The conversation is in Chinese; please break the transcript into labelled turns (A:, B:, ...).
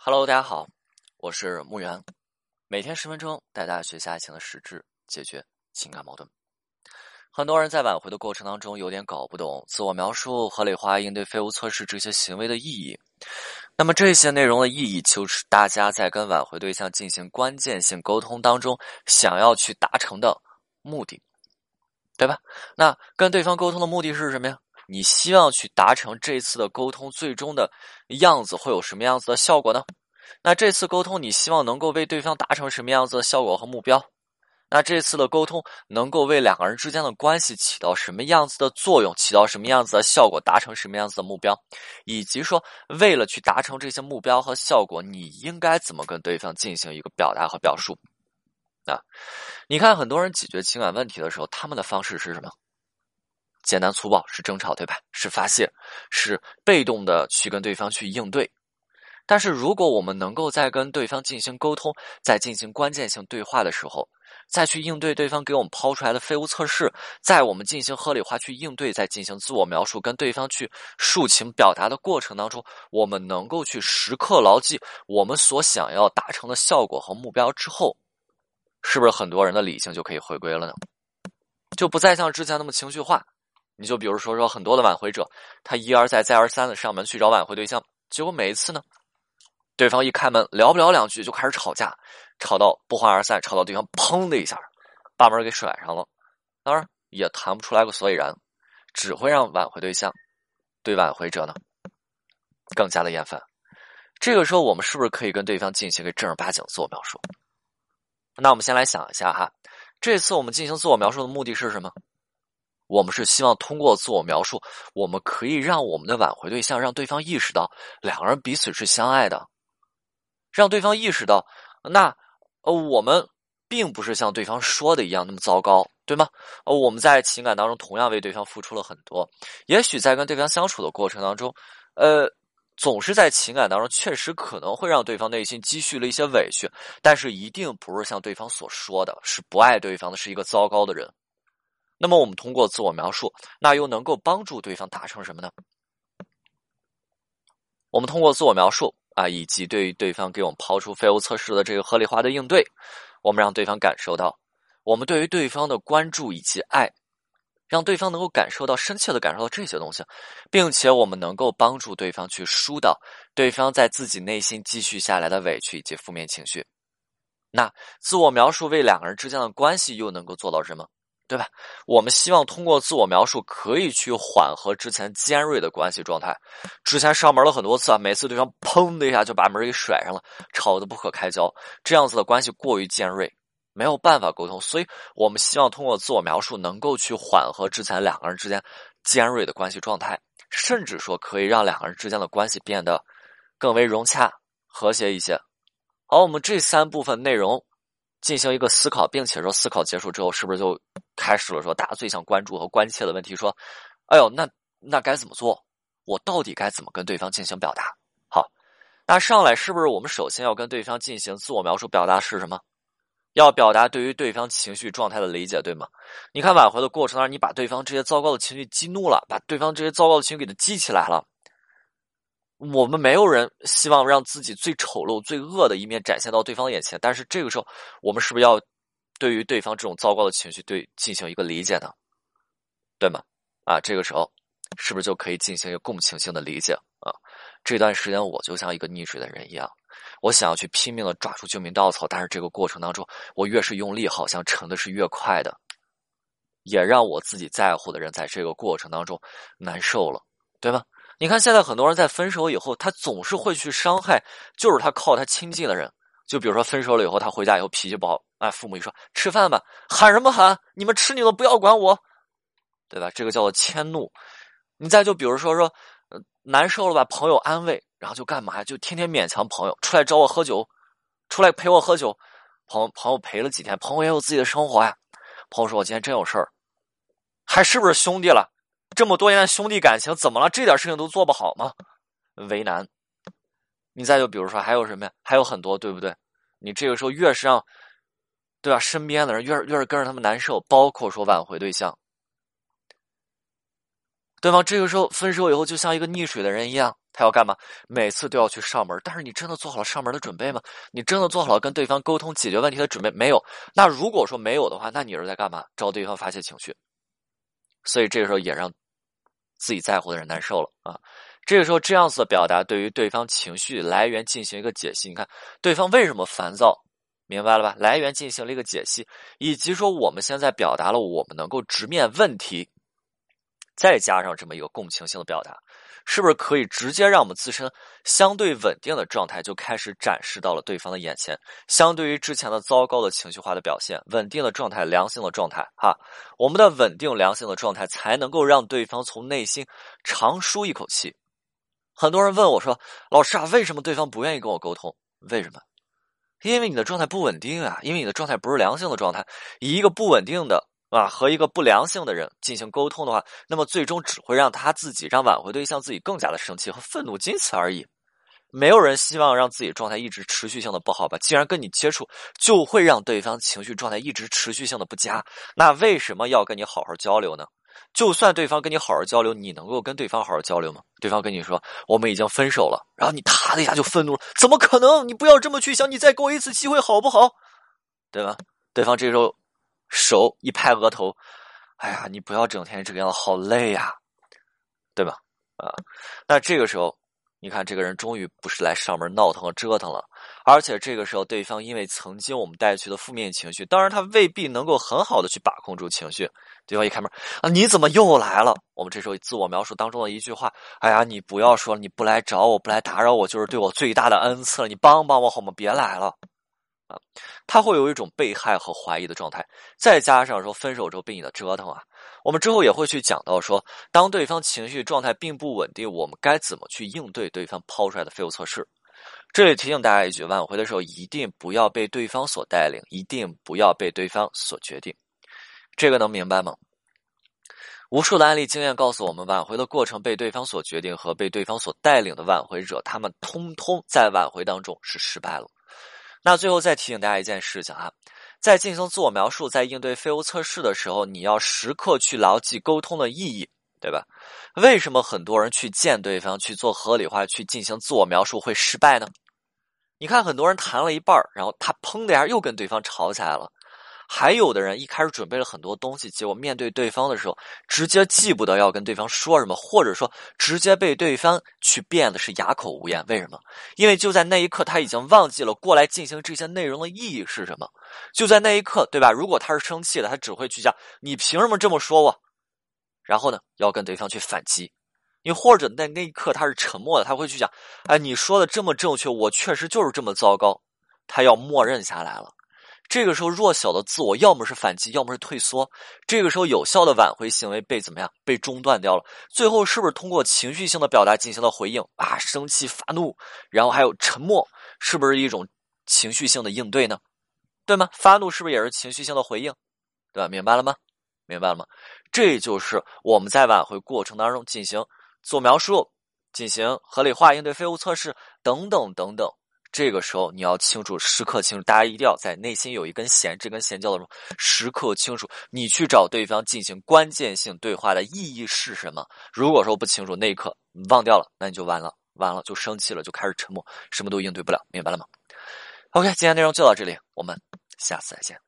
A: Hello，大家好，我是木源，每天十分钟带大家学习爱情的实质，解决情感矛盾。很多人在挽回的过程当中有点搞不懂自我描述、合理化、应对废物测试这些行为的意义。那么这些内容的意义，就是大家在跟挽回对象进行关键性沟通当中想要去达成的目的，对吧？那跟对方沟通的目的是什么呀？你希望去达成这次的沟通最终的样子会有什么样子的效果呢？那这次沟通你希望能够为对方达成什么样子的效果和目标？那这次的沟通能够为两个人之间的关系起到什么样子的作用？起到什么样子的效果？达成什么样子的目标？以及说为了去达成这些目标和效果，你应该怎么跟对方进行一个表达和表述？啊，你看很多人解决情感问题的时候，他们的方式是什么？简单粗暴是争吵，对吧？是发泄，是被动的去跟对方去应对。但是如果我们能够在跟对方进行沟通，在进行关键性对话的时候，再去应对对方给我们抛出来的废物测试，在我们进行合理化去应对，在进行自我描述，跟对方去抒情表达的过程当中，我们能够去时刻牢记我们所想要达成的效果和目标之后，是不是很多人的理性就可以回归了呢？就不再像之前那么情绪化。你就比如说说很多的挽回者，他一而再再而三的上门去找挽回对象，结果每一次呢，对方一开门聊不了两句就开始吵架，吵到不欢而散，吵到对方砰的一下把门给甩上了，当然也谈不出来个所以然，只会让挽回对象对挽回者呢更加的厌烦。这个时候我们是不是可以跟对方进行一个正儿八经自我描述？那我们先来想一下哈，这次我们进行自我描述的目的是什么？我们是希望通过自我描述，我们可以让我们的挽回对象让对方意识到两个人彼此是相爱的，让对方意识到，那呃我们并不是像对方说的一样那么糟糕，对吗？呃我们在情感当中同样为对方付出了很多，也许在跟对方相处的过程当中，呃总是在情感当中确实可能会让对方内心积蓄了一些委屈，但是一定不是像对方所说的是不爱对方的是一个糟糕的人。那么我们通过自我描述，那又能够帮助对方达成什么呢？我们通过自我描述啊，以及对于对方给我们抛出废物测试的这个合理化的应对，我们让对方感受到我们对于对方的关注以及爱，让对方能够感受到深切的感受到这些东西，并且我们能够帮助对方去疏导对方在自己内心积蓄下来的委屈以及负面情绪。那自我描述为两个人之间的关系又能够做到什么？对吧？我们希望通过自我描述，可以去缓和之前尖锐的关系状态。之前上门了很多次啊，每次对方砰的一下就把门给甩上了，吵得不可开交。这样子的关系过于尖锐，没有办法沟通。所以我们希望通过自我描述，能够去缓和之前两个人之间尖锐的关系状态，甚至说可以让两个人之间的关系变得更为融洽、和谐一些。好，我们这三部分内容。进行一个思考，并且说思考结束之后，是不是就开始了说大家最想关注和关切的问题？说，哎呦，那那该怎么做？我到底该怎么跟对方进行表达？好，那上来是不是我们首先要跟对方进行自我描述？表达是什么？要表达对于对方情绪状态的理解，对吗？你看挽回的过程当中，你把对方这些糟糕的情绪激怒了，把对方这些糟糕的情绪给他激起来了。我们没有人希望让自己最丑陋、最恶的一面展现到对方眼前，但是这个时候，我们是不是要对于对方这种糟糕的情绪对进行一个理解呢？对吗？啊，这个时候是不是就可以进行一个共情性的理解啊？这段时间我就像一个溺水的人一样，我想要去拼命的抓住救命稻草，但是这个过程当中，我越是用力，好像沉的是越快的，也让我自己在乎的人在这个过程当中难受了，对吗？你看，现在很多人在分手以后，他总是会去伤害，就是他靠他亲近的人。就比如说分手了以后，他回家以后脾气不好，哎，父母一说吃饭吧，喊什么喊？你们吃你的，不要管我，对吧？这个叫做迁怒。你再就比如说说，难受了吧，朋友安慰，然后就干嘛？就天天勉强朋友出来找我喝酒，出来陪我喝酒。朋朋友陪了几天，朋友也有自己的生活呀。朋友说：“我今天真有事儿，还是不是兄弟了？”这么多年的兄弟感情怎么了？这点事情都做不好吗？为难。你再就比如说还有什么呀？还有很多，对不对？你这个时候越是让，对吧？身边的人越是越是跟着他们难受，包括说挽回对象。对方这个时候分手以后就像一个溺水的人一样，他要干嘛？每次都要去上门。但是你真的做好了上门的准备吗？你真的做好了跟对方沟通解决问题的准备没有？那如果说没有的话，那你是在干嘛？找对方发泄情绪。所以这个时候也让自己在乎的人难受了啊。这个时候这样子的表达，对于对方情绪来源进行一个解析。你看对方为什么烦躁？明白了吧？来源进行了一个解析，以及说我们现在表达了我们能够直面问题。再加上这么一个共情性的表达，是不是可以直接让我们自身相对稳定的状态就开始展示到了对方的眼前？相对于之前的糟糕的情绪化的表现，稳定的状态、良性的状态，哈，我们的稳定良性的状态才能够让对方从内心长舒一口气。很多人问我说：“老师啊，为什么对方不愿意跟我沟通？为什么？因为你的状态不稳定啊，因为你的状态不是良性的状态，以一个不稳定的。”啊，和一个不良性的人进行沟通的话，那么最终只会让他自己、让挽回对象自己更加的生气和愤怒，仅此而已。没有人希望让自己状态一直持续性的不好吧？既然跟你接触，就会让对方情绪状态一直持续性的不佳。那为什么要跟你好好交流呢？就算对方跟你好好交流，你能够跟对方好好交流吗？对方跟你说我们已经分手了，然后你啪的一下就愤怒了，怎么可能？你不要这么去想，你再给我一次机会好不好？对吧？对方这时候。手一拍额头，哎呀，你不要整天这个样子，好累呀，对吧？啊，那这个时候，你看这个人终于不是来上门闹腾和折腾了，而且这个时候对方因为曾经我们带去的负面情绪，当然他未必能够很好的去把控住情绪。对方一开门啊，你怎么又来了？我们这时候自我描述当中的一句话，哎呀，你不要说你不来找我，不来打扰我，就是对我最大的恩赐了，你帮帮我好吗？别来了。啊，他会有一种被害和怀疑的状态，再加上说分手之后被你的折腾啊，我们之后也会去讲到说，当对方情绪状态并不稳定，我们该怎么去应对对方抛出来的废物测试？这里提醒大家一句：挽回的时候一定不要被对方所带领，一定不要被对方所决定。这个能明白吗？无数的案例经验告诉我们，挽回的过程被对方所决定和被对方所带领的挽回者，他们通通在挽回当中是失败了。那最后再提醒大家一件事情啊，在进行自我描述、在应对非欧测试的时候，你要时刻去牢记沟通的意义，对吧？为什么很多人去见对方去做合理化、去进行自我描述会失败呢？你看，很多人谈了一半然后他砰的一下又跟对方吵起来了。还有的人一开始准备了很多东西，结果面对对方的时候，直接记不得要跟对方说什么，或者说直接被对方去变的是哑口无言。为什么？因为就在那一刻，他已经忘记了过来进行这些内容的意义是什么。就在那一刻，对吧？如果他是生气的，他只会去讲：“你凭什么这么说我？”然后呢，要跟对方去反击。你或者在那一刻他是沉默的，他会去讲：“哎，你说的这么正确，我确实就是这么糟糕。”他要默认下来了。这个时候，弱小的自我要么是反击，要么是退缩。这个时候，有效的挽回行为被怎么样？被中断掉了。最后，是不是通过情绪性的表达进行了回应？啊，生气、发怒，然后还有沉默，是不是一种情绪性的应对呢？对吗？发怒是不是也是情绪性的回应？对吧？明白了吗？明白了吗？这就是我们在挽回过程当中进行自我描述、进行合理化应对废物测试等等等等。这个时候你要清楚，时刻清楚，大家一定要在内心有一根弦，这根弦叫做什么时刻清楚。你去找对方进行关键性对话的意义是什么？如果说不清楚，那一刻忘掉了，那你就完了，完了就生气了，就开始沉默，什么都应对不了，明白了吗？OK，今天内容就到这里，我们下次再见。